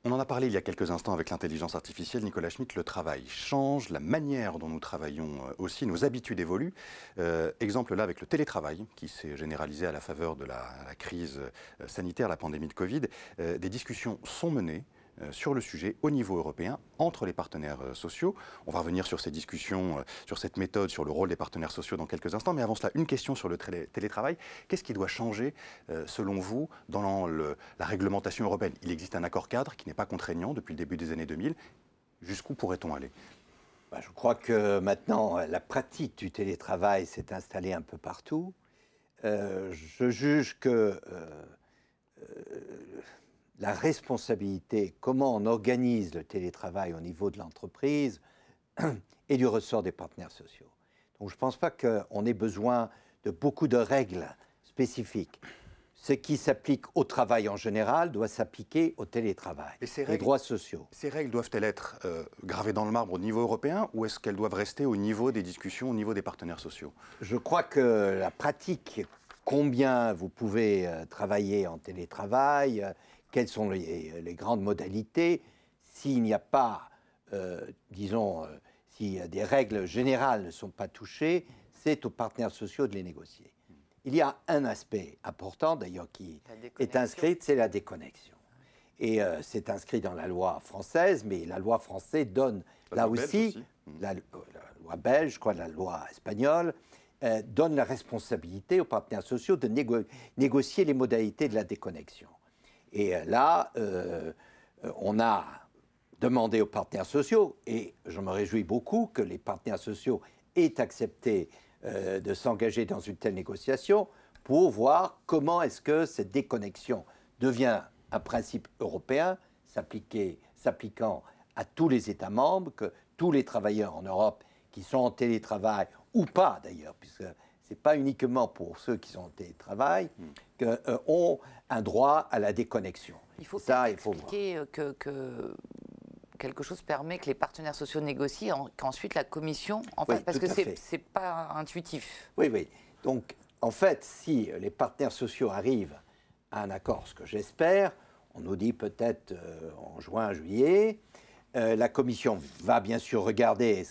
On en a parlé il y a quelques instants avec l'intelligence artificielle. Nicolas Schmitt, le travail change, la manière dont nous travaillons euh, aussi, nos habitudes évoluent. Euh, exemple là avec le télétravail qui s'est généralisé à la faveur de la, crise sanitaire, la pandémie de Covid. des discussions sont menées sur le sujet au niveau européen entre les partenaires euh, sociaux. On va revenir sur ces discussions, euh, sur cette méthode, sur le rôle des partenaires sociaux dans quelques instants. Mais avant cela, une question sur le télétravail. Qu'est-ce qui doit changer, selon vous, dans la réglementation européenne? Il existe un accord cadre qui n'est pas contraignant depuis le début des années 2000. Jusqu'où pourrait-on aller? Bah, Je crois que maintenant, la pratique du télétravail s'est installée un peu partout. je juge que la responsabilité, comment on organise le télétravail au niveau de l'entreprise et du ressort des partenaires sociaux. Donc je ne pense pas qu'on ait besoin de beaucoup de règles spécifiques. Ce qui s'applique au travail en général doit s'appliquer au télétravail, et ces les droits sociaux. Ces règles doivent-elles être euh, gravées dans le marbre au niveau européen ou est-ce qu'elles doivent rester au niveau des discussions, au niveau des partenaires sociaux? Je crois que la pratique, combien vous pouvez euh, travailler en télétravail, quelles sont les, grandes modalités, s'il n'y a pas, disons, si des règles générales ne sont pas touchées, c'est aux partenaires sociaux de les négocier. Il y a un aspect important, d'ailleurs, qui est inscrit, c'est la déconnexion. Et euh, c'est inscrit dans la loi française, mais la loi française donne, là aussi, La, loi belge, je crois, la loi espagnole, euh, donne la responsabilité aux partenaires sociaux de négocier les modalités de la déconnexion. Et euh, là, on a demandé aux partenaires sociaux, et je me réjouis beaucoup que les partenaires sociaux aient accepté de s'engager dans une telle négociation pour voir comment est-ce que cette déconnexion devient un principe européen s'appliquant à tous les États membres, que tous les travailleurs en Europe qui sont en télétravail, ou pas d'ailleurs, puisque ce n'est pas uniquement pour ceux qui sont en télétravail, hmm. que, euh, ont un droit à la déconnexion. Il faut ça, il faut expliquer euh, que, que, quelque chose permet que les partenaires sociaux négocient, qu'ensuite la Commission, en fait, parce que ce n'est pas intuitif. Oui, oui. Donc, en fait, si les partenaires sociaux arrivent à un accord, ce que j'espère, on nous dit peut-être euh, en juin, juillet. Euh, la Commission va bien sûr regarder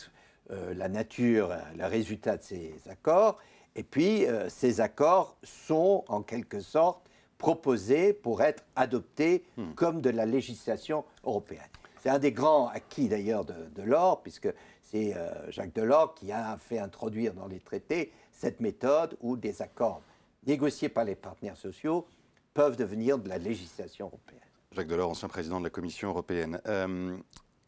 euh, la nature, le résultat de ces accords. Et puis, ces accords sont en quelque sorte proposés pour être adoptés hmm. comme de la législation européenne. C'est un des grands acquis d'ailleurs de, de l'or, puisque c'est Jacques Delors qui a fait introduire dans les traités cette méthode où des accords négociés par les partenaires sociaux peuvent devenir de la législation européenne. Jacques Delors, ancien président de la Commission européenne. Euh,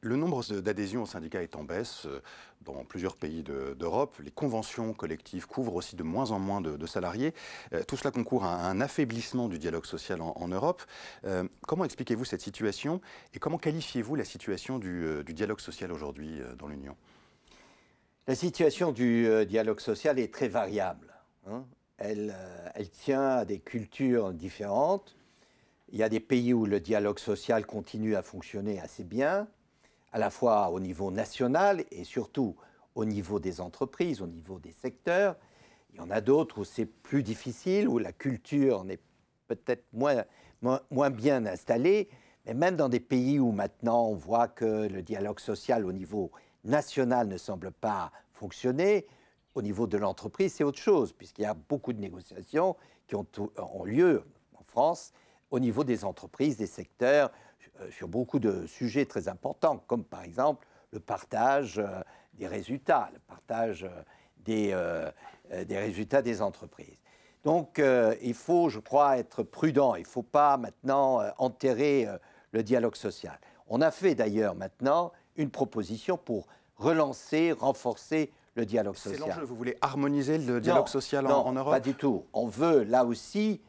le nombre d'adhésions au syndicat est en baisse euh, dans plusieurs pays d'Europe. les conventions collectives couvrent aussi de moins en moins de, salariés. Euh, tout cela concourt à un affaiblissement du dialogue social en, Europe. comment expliquez-vous cette situation et comment qualifiez-vous la situation du, dialogue social aujourd'hui dans l'Union? La situation du dialogue social est très variable. Hein. Elle, tient à des cultures différentes. Il y a des pays où le dialogue social continue à fonctionner assez bien, à la fois au niveau national et surtout au niveau des entreprises, au niveau des secteurs. Il y en a d'autres où c'est plus difficile, où la culture n'est peut-être moins, moins, bien installée. Mais même dans des pays où maintenant on voit que le dialogue social au niveau national ne semble pas fonctionner, au niveau de l'entreprise, c'est autre chose, puisqu'il y a beaucoup de négociations qui ont, lieu en France au niveau des entreprises, des secteurs, sur beaucoup de sujets très importants, comme par exemple le partage euh, des résultats, le partage euh, des, résultats des entreprises. Donc il faut, je crois, être prudent. Il ne faut pas maintenant enterrer le dialogue social. On a fait d'ailleurs maintenant une proposition pour relancer, renforcer le dialogue social. C'est l'enjeu, vous voulez harmoniser le dialogue social en, en, Europe? Pas du tout. On veut là aussi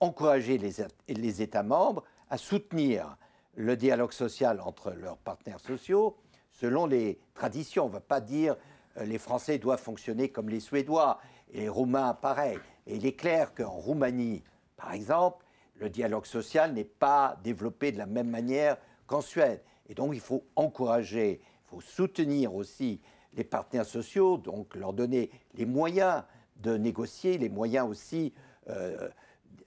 encourager les, États membres à soutenir le dialogue social entre leurs partenaires sociaux selon les traditions. On ne va pas dire euh, les Français doivent fonctionner comme les Suédois et les Roumains pareil. Et il est clair qu'en Roumanie, par exemple, le dialogue social n'est pas développé de la même manière qu'en Suède. Et donc il faut encourager, il faut soutenir aussi les partenaires sociaux, donc leur donner les moyens de négocier, les moyens aussi euh,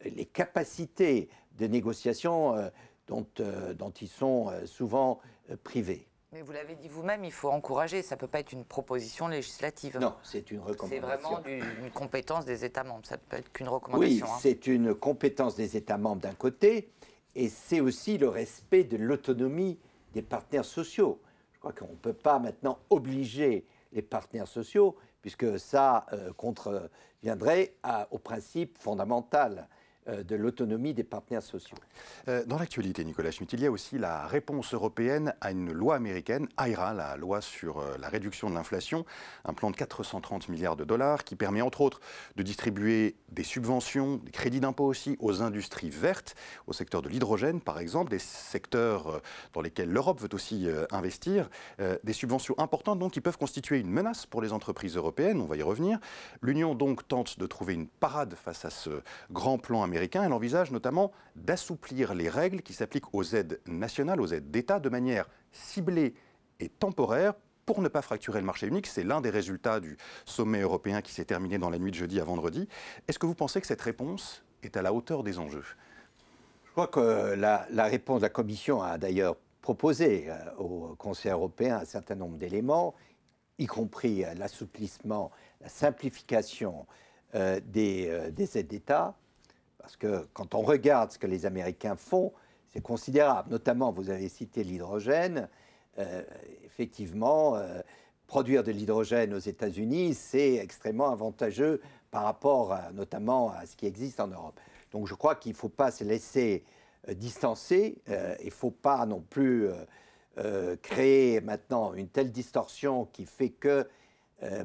les capacités de négociation euh, dont, euh, dont, ils sont euh, souvent privés. Mais vous l'avez dit vous-même, il faut encourager. Ça ne peut pas être une proposition législative. Non, c'est une recommandation. C'est vraiment une compétence des États membres. Ça ne peut être qu'une recommandation. Oui, hein. c'est une compétence des États membres d'un côté, et c'est aussi le respect de l'autonomie des partenaires sociaux. Je crois qu'on ne peut pas maintenant obliger les partenaires sociaux, puisque ça contreviendrait au principe fondamental de l'autonomie des partenaires sociaux. Euh, dans l'actualité, Nicolas Schmitt, il y a aussi la réponse européenne à une loi américaine, AIRA, la loi sur euh, la réduction de l'inflation, un plan de 430 milliards de dollars qui permet entre autres de distribuer des subventions, des crédits d'impôt aussi aux industries vertes, au secteur de l'hydrogène par exemple, des secteurs dans lesquels l'Europe veut aussi investir, des subventions importantes donc qui peuvent constituer une menace pour les entreprises européennes, on va y revenir. L'Union donc tente de trouver une parade face à ce grand plan américain elle envisage notamment d'assouplir les règles qui s'appliquent aux aides nationales, aux aides d'État, de manière ciblée et temporaire pour ne pas fracturer le marché unique. C'est l'un des résultats du sommet européen qui s'est terminé dans la nuit de jeudi à vendredi. Est-ce que vous pensez que cette réponse est à la hauteur des enjeux? Je crois que la, réponse de la Commission a d'ailleurs proposé au Conseil européen un certain nombre d'éléments, y compris l'assouplissement, la simplification des, des aides d'État, parce que quand on regarde ce que les Américains font, c'est considérable. Notamment, vous avez cité l'hydrogène. Euh, effectivement, euh, produire de l'hydrogène aux États-Unis, c'est extrêmement avantageux par rapport notamment à ce qui existe en Europe. Donc je crois qu'il ne faut pas se laisser euh, distancer, il ne faut pas non plus créer maintenant une telle distorsion qui fait que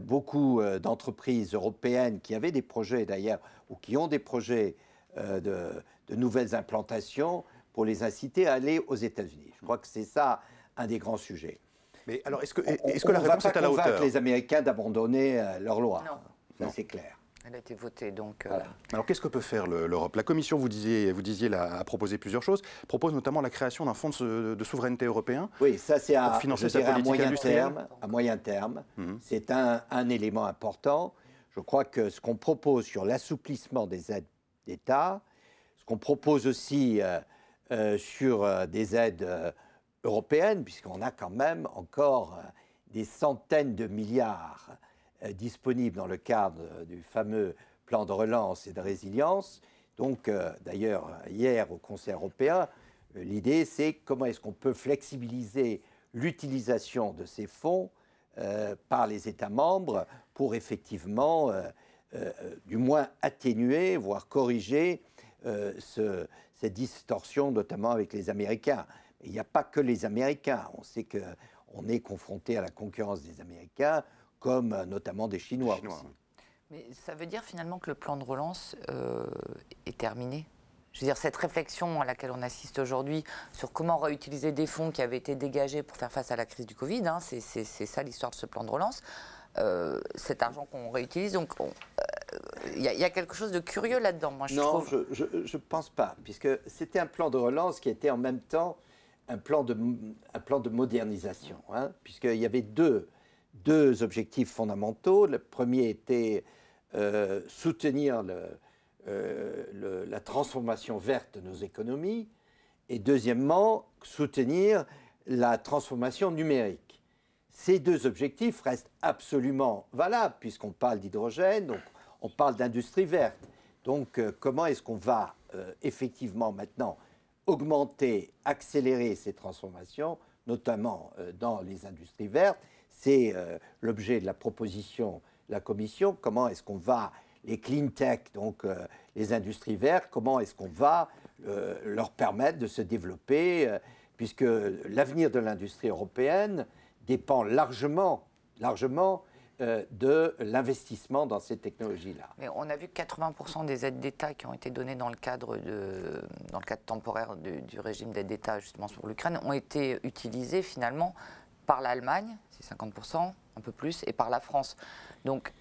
beaucoup d'entreprises européennes qui avaient des projets d'ailleurs, ou qui ont des projets de, de nouvelles implantations, pour les inciter à aller aux États-Unis. Je crois que c'est ça un des grands sujets. Mais alors, est-ce que, est que la réponse est à la hauteur les Américains d'abandonner euh, leur loi. Non. Ça, c'est clair. Elle a été votée, donc. Euh, alors, qu'est-ce que peut faire l'Europe? La Commission, vous disiez, vous disiez a proposé plusieurs choses. Propose notamment la création d'un fonds de, souveraineté européen. Oui, ça, c'est à, financer sa politique à moyen terme. À moyen terme, mhm. c'est un, un élément important. Je crois que ce qu'on propose sur l'assouplissement des aides d'État, ce qu'on propose aussi euh, euh, sur euh, des aides européennes, puisqu'on a quand même encore des centaines de milliards disponibles dans le cadre du fameux plan de relance et de résilience. Donc, d'ailleurs, hier au Conseil européen, l'idée c'est comment est-ce qu'on peut flexibiliser l'utilisation de ces fonds par les États membres pour effectivement, du moins atténuer, voire corriger ce, cette distorsion, notamment avec les Américains. Il n'y a pas que les Américains. On sait qu'on est confronté à la concurrence des Américains, comme euh, notamment des Chinois. Mais ça veut dire finalement que le plan de relance euh, est terminé? Je veux dire, cette réflexion à laquelle on assiste aujourd'hui sur comment réutiliser des fonds qui avaient été dégagés pour faire face à la crise du Covid, hein, c'est ça l'histoire de ce plan de relance. Euh, cet argent qu'on réutilise. Donc, il y, a quelque chose de curieux là-dedans, moi, je non, je ne pense pas, puisque c'était un plan de relance qui était en même temps un plan de, un plan de modernisation, hein, puisqu'il y avait deux, deux objectifs fondamentaux. Le premier était euh, soutenir euh, le, la transformation verte de nos économies, et deuxièmement, soutenir la transformation numérique. Ces deux objectifs restent absolument valables, puisqu'on parle d'hydrogène, donc on parle d'industrie verte. Donc euh, comment est-ce qu'on va euh, effectivement maintenant augmenter, accélérer ces transformations, notamment euh, dans les industries vertes? C'est l'objet de la proposition de la Commission. Comment est-ce qu'on va, les clean tech, donc les industries vertes, comment est-ce qu'on va leur permettre de se développer, puisque l'avenir de l'industrie européenne dépend largement, largement de l'investissement dans ces technologies-là. Mais on a vu que 80% des aides d'État qui ont été données dans le cadre, de, dans le cadre temporaire du, régime d'aide d'État justement sur l'Ukraine ont été utilisées finalement par l'Allemagne, c'est 50%, un peu plus, et par la France. Donc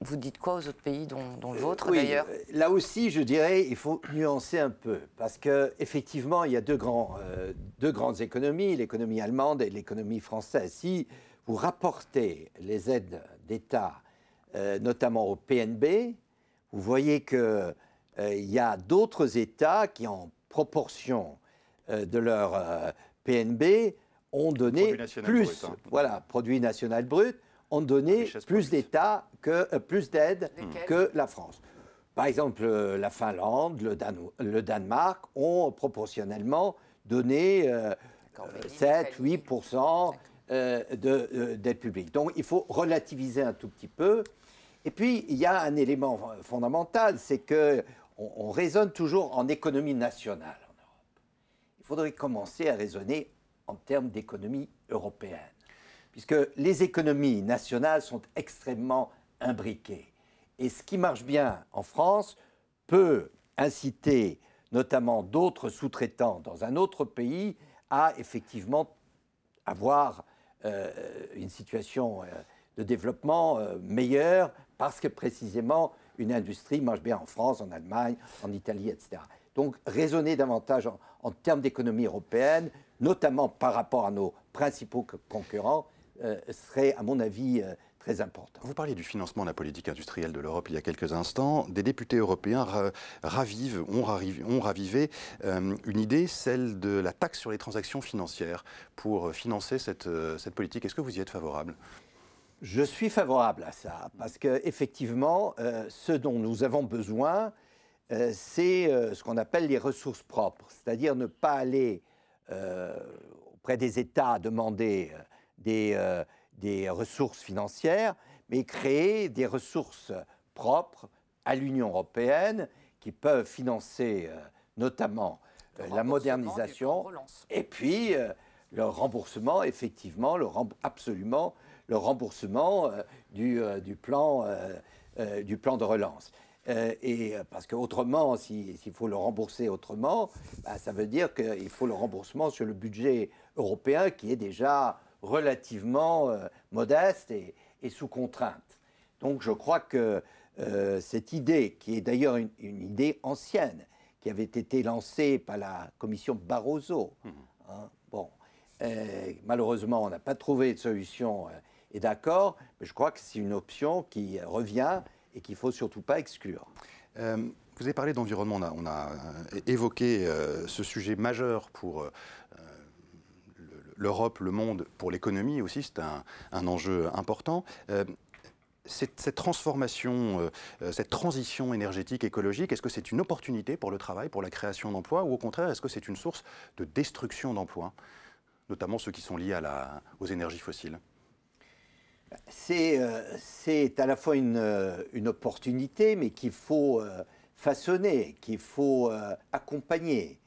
vous dites quoi aux autres pays, dont, le vôtre d'ailleurs? euh, Là aussi, je dirais, il faut nuancer un peu, parce qu'effectivement, il y a deux, grands, euh, deux grandes économies, l'économie allemande et l'économie française. Si vous rapportez les aides d'État, euh, notamment au PNB, vous voyez qu'il euh, y a d'autres États qui, en proportion euh, de leur PNB, ont donné plus, hein. voilà, produit national brut, ont donné plus d'États que plus d'aides que la France. Par exemple, la Finlande, le, le Danemark ont proportionnellement donné 7, 8 euh, euh, d'aide publique. Donc il faut relativiser un tout petit peu. Et puis il y a un élément fondamental, c'est que on, raisonne toujours en économie nationale en Europe. Il faudrait commencer à raisonner en termes d'économie européenne, puisque les économies nationales sont extrêmement imbriquées. Et ce qui marche bien en France peut inciter notamment d'autres sous-traitants dans un autre pays à effectivement avoir euh, une situation euh, de développement euh, meilleure parce que précisément une industrie marche bien en France, en Allemagne, en Italie, etc. Donc raisonner davantage en, termes d'économie européenne, notamment par rapport à nos principaux concurrents, serait à mon avis très important. Vous parliez du financement de la politique industrielle de l'Europe il y a quelques instants. Des députés européens ravivent, ont, ravivé, euh, une idée, celle de la taxe sur les transactions financières pour financer cette, euh, cette politique. Est-ce que vous y êtes favorable? Je suis favorable à ça, parce qu'effectivement, euh, ce dont nous avons besoin, c'est ce qu'on appelle les ressources propres, c'est-à-dire ne pas aller auprès des États demander des des ressources financières, mais créer des ressources propres à l'Union européenne qui peuvent financer euh, notamment euh, la modernisation et puis euh, le remboursement, effectivement, le absolument le remboursement du, du, plan, du plan de relance. et parce qu'autrement, s'il faut le rembourser autrement, bah, ça veut dire qu'il faut le remboursement sur le budget européen qui est déjà relativement euh, modeste et, sous contrainte. Donc je crois que euh, cette idée, qui est d'ailleurs une, idée ancienne, qui avait été lancée par la commission Barroso, mmh. hein, bon, euh, malheureusement on n'a pas trouvé de solution et d'accord, mais je crois que c'est une option qui revient et qu'il ne faut surtout pas exclure. vous avez parlé d'environnement, on a, évoqué ce sujet majeur pour l'Europe, le monde, pour l'économie aussi, c'est un, enjeu important. Euh, cette, transformation, euh, euh, cette transition énergétique, écologique, est-ce que c'est une opportunité pour le travail, pour la création d'emplois, ou au contraire, est-ce que c'est une source de destruction d'emplois, notamment ceux qui sont liés aux énergies fossiles? C'est, à la fois une, opportunité, mais qu'il faut façonner, qu'il faut accompagner.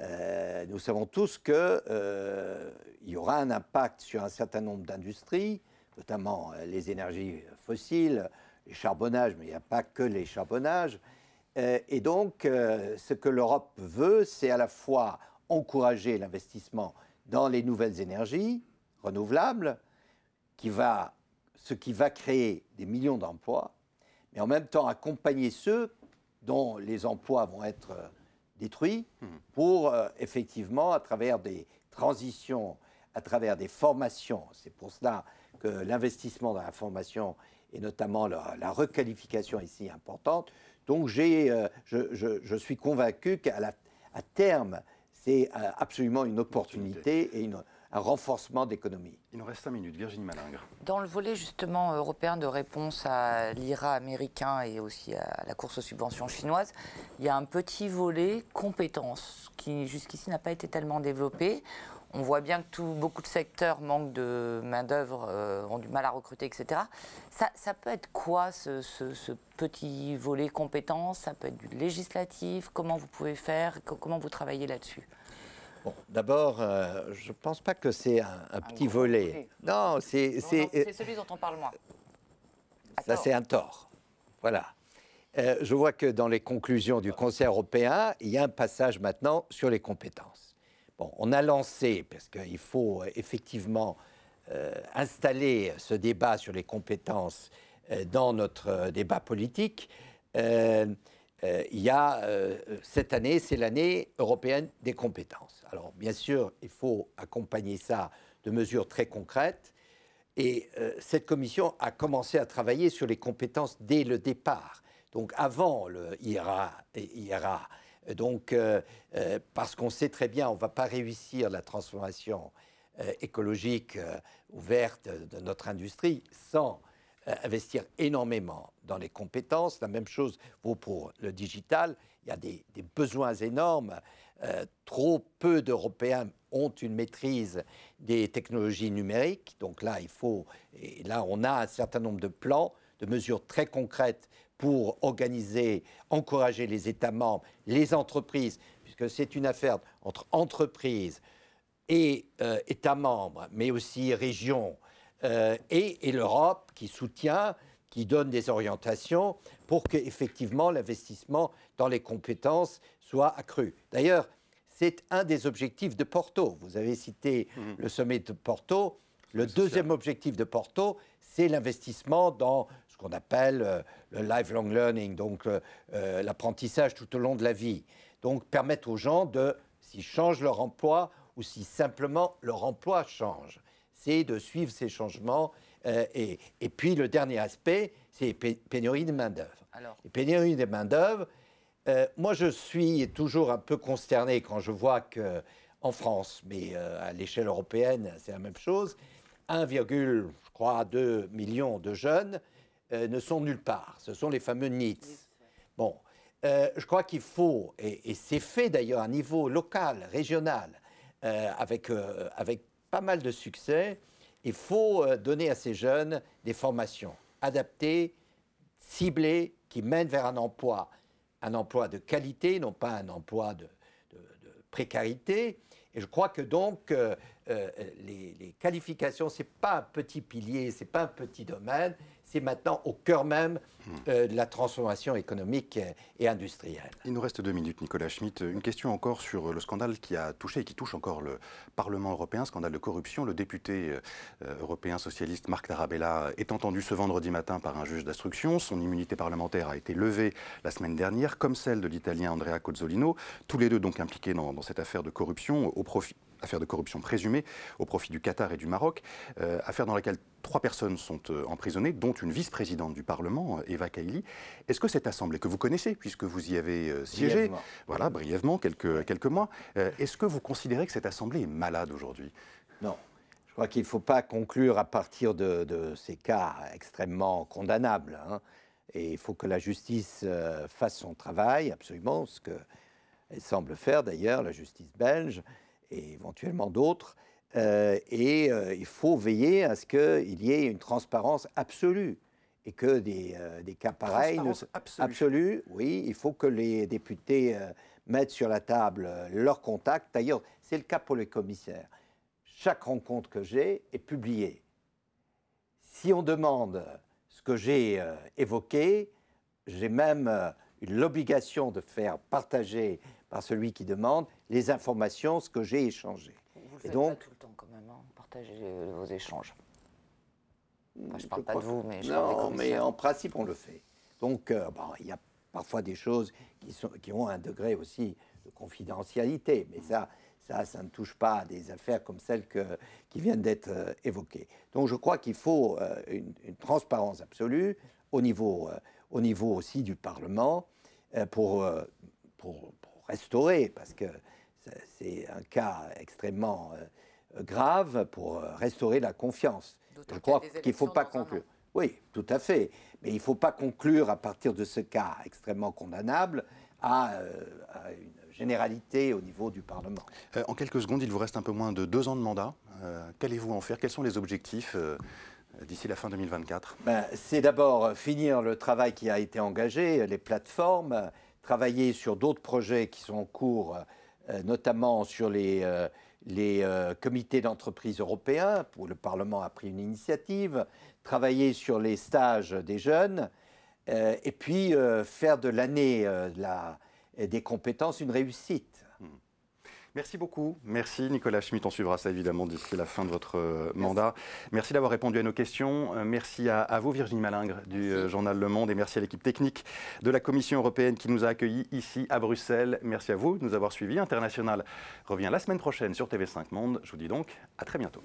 Euh, nous savons tous qu'il euh, y aura un impact sur un certain nombre d'industries, notamment euh, les énergies fossiles, les charbonnages, mais il n'y a pas que les charbonnages. et donc, ce que l'Europe veut, c'est à la fois encourager l'investissement dans les nouvelles énergies renouvelables, ce qui va créer des millions d'emplois, mais en même temps accompagner ceux dont les emplois vont être détruits hmm. pour euh, effectivement, à travers des transitions, à travers des formations, c'est pour cela que l'investissement dans la formation et notamment la, requalification est si importante. Donc j'ai, euh, je, suis convaincu qu'à à terme, c'est euh, absolument une opportunité et une, un renforcement d'économie. Il nous reste cinq minutes. Virginie Malingre. Dans le volet justement européen de réponse à l'IRA américain et aussi à la course aux subventions chinoises, il y a un petit volet compétences qui jusqu'ici n'a pas été tellement développé. On voit bien que tout, beaucoup de secteurs manquent de main-d'œuvre, euh, ont du mal à recruter, etc. Ça, peut être quoi ce, ce, petit volet compétences? Ça peut être du législatif? Comment vous pouvez faire? Comment vous travaillez là-dessus? D'abord, euh, je ne pense pas que c'est un, petit volet. Non, c'est... C'est celui dont on parle moins. Ça, c'est un tort. Voilà. Euh, je vois que dans les conclusions du Conseil européen, il y a un passage maintenant sur les compétences. Bon, on a lancé, parce qu'il faut euh, effectivement installer ce débat sur les compétences dans notre débat politique. Euh, il y a euh, cette année, c'est l'année européenne des compétences. Alors bien sûr, il faut accompagner ça de mesures très concrètes. Et euh, cette commission a commencé à travailler sur les compétences dès le départ, donc avant le IRA. Donc, parce qu'on sait très bien, on ne va pas réussir la transformation écologique ouverte de notre industrie sans investir énormément dans les compétences. La même chose vaut pour le digital. Il y a des, besoins énormes. Euh, trop peu d'Européens ont une maîtrise des technologies numériques. Donc là, il faut, et là, on a un certain nombre de plans, de mesures très concrètes pour organiser, encourager les États membres, les entreprises, puisque c'est une affaire entre entreprises et euh, États membres, mais aussi régions, euh, et, l'Europe qui soutient, qui donne des orientations pour qu'effectivement l'investissement dans les compétences soit accru. D'ailleurs, c'est un des objectifs de Porto. Vous avez cité mhm. le sommet de Porto. Le deuxième objectif de Porto, c'est l'investissement dans ce qu'on appelle euh, le lifelong learning, donc euh, l'apprentissage tout au long de la vie. Donc permettre aux gens de, s'ils changent leur emploi ou si simplement leur emploi change, c'est de suivre ces changements. et, puis le dernier aspect, c'est pénurie de main-d'œuvre. Les pénuries de main-d'œuvre, moi je suis toujours un peu consterné quand je vois que en France, mais à l'échelle européenne, c'est la même chose. 1,2 million de jeunes ne sont nulle part. Ce sont les fameux NEETs. Bon, euh, je crois qu'il faut, et, c'est fait d'ailleurs à niveau local, régional, euh, avec, euh, avec pas mal de succès, il faut donner à ces jeunes des formations adaptées, ciblées, qui mènent vers un emploi, un emploi de qualité, non pas un emploi de, précarité. Et je crois que donc les, les, qualifications, ce n'est pas un petit pilier, ce n'est pas un petit domaine, c'est maintenant au cœur même euh, de la transformation économique et industrielle. Il nous reste deux minutes, Nicolas Schmitt. Une question encore sur le scandale qui a touché et qui touche encore le Parlement européen, scandale de corruption. Le député euh, européen socialiste Marc Tarabella est entendu ce vendredi matin par un juge d'instruction. Son immunité parlementaire a été levée la semaine dernière, comme celle de l'Italien Andrea Cozzolino, tous les deux donc impliqués dans cette affaire de corruption au profit affaire de corruption présumée au profit du Qatar et du Maroc, euh, affaire dans laquelle trois personnes sont euh, emprisonnées, dont une vice-présidente du Parlement, euh, Eva Kaili. Est-ce que cette assemblée, que vous connaissez, puisque vous y avez siégé, voilà, brièvement, quelques, quelques mois, est-ce que vous considérez que cette assemblée est malade aujourd'hui? Non. Je crois qu'il ne faut pas conclure à partir de, ces cas extrêmement condamnables. Hein. Et il faut que la justice fasse son travail, absolument, ce qu'elle semble faire d'ailleurs, la justice belge et éventuellement d'autres. Euh, et euh, il faut veiller à ce qu'il y ait une transparence absolue et que des, euh, des cas pareils... absolue. oui. Il faut que les députés mettent sur la table leurs contacts. D'ailleurs, c'est le cas pour les commissaires. Chaque rencontre que j'ai est publiée. Si on demande ce que j'ai évoqué, j'ai même l'obligation de faire partager par celui qui demande les informations, ce que j'ai échangé. Vous le faites donc, pas tout le temps quand même, hein, partager euh, vos échanges. je ne parle pas de vous, mais je Non, mais en principe, on le fait. Donc, euh, il y a parfois des choses qui, sont, qui ont un degré aussi de confidentialité, mais ça, ça, ça ne touche pas à des affaires comme celles que, qui viennent d'être euh, évoquées. Donc, je crois qu'il faut une, transparence absolue au niveau, au niveau aussi du Parlement pour, pour, restaurer, parce que c'est un cas extrêmement euh, grave pour euh, restaurer la confiance. Je crois qu'il ne faut pas conclure. Oui, tout à fait. Mais il ne faut pas conclure à partir de ce cas extrêmement condamnable à, euh, une généralité au niveau du Parlement. en quelques secondes, il vous reste un peu moins de deux ans de mandat. Qu'allez-vous en faire? Quels sont les objectifs d'ici la fin 2024 ben, C'est d'abord finir le travail qui a été engagé, les plateformes, travailler sur d'autres projets qui sont en cours, euh, notamment sur les, euh, euh, comités d'entreprise européens, où le Parlement a pris une initiative, travailler sur les stages des jeunes, et puis faire de l'année des compétences une réussite. Merci beaucoup. Merci Nicolas Schmitt. On suivra ça évidemment d'ici la fin de votre euh, mandat. Merci, d'avoir répondu à nos questions. Euh, merci à, vous Virginie Malingre du euh, journal Le Monde et merci à l'équipe technique de la Commission européenne qui nous a accueillis ici à Bruxelles. Merci à vous de nous avoir suivis. International revient la semaine prochaine sur TV5 Monde. Je vous dis donc à très bientôt.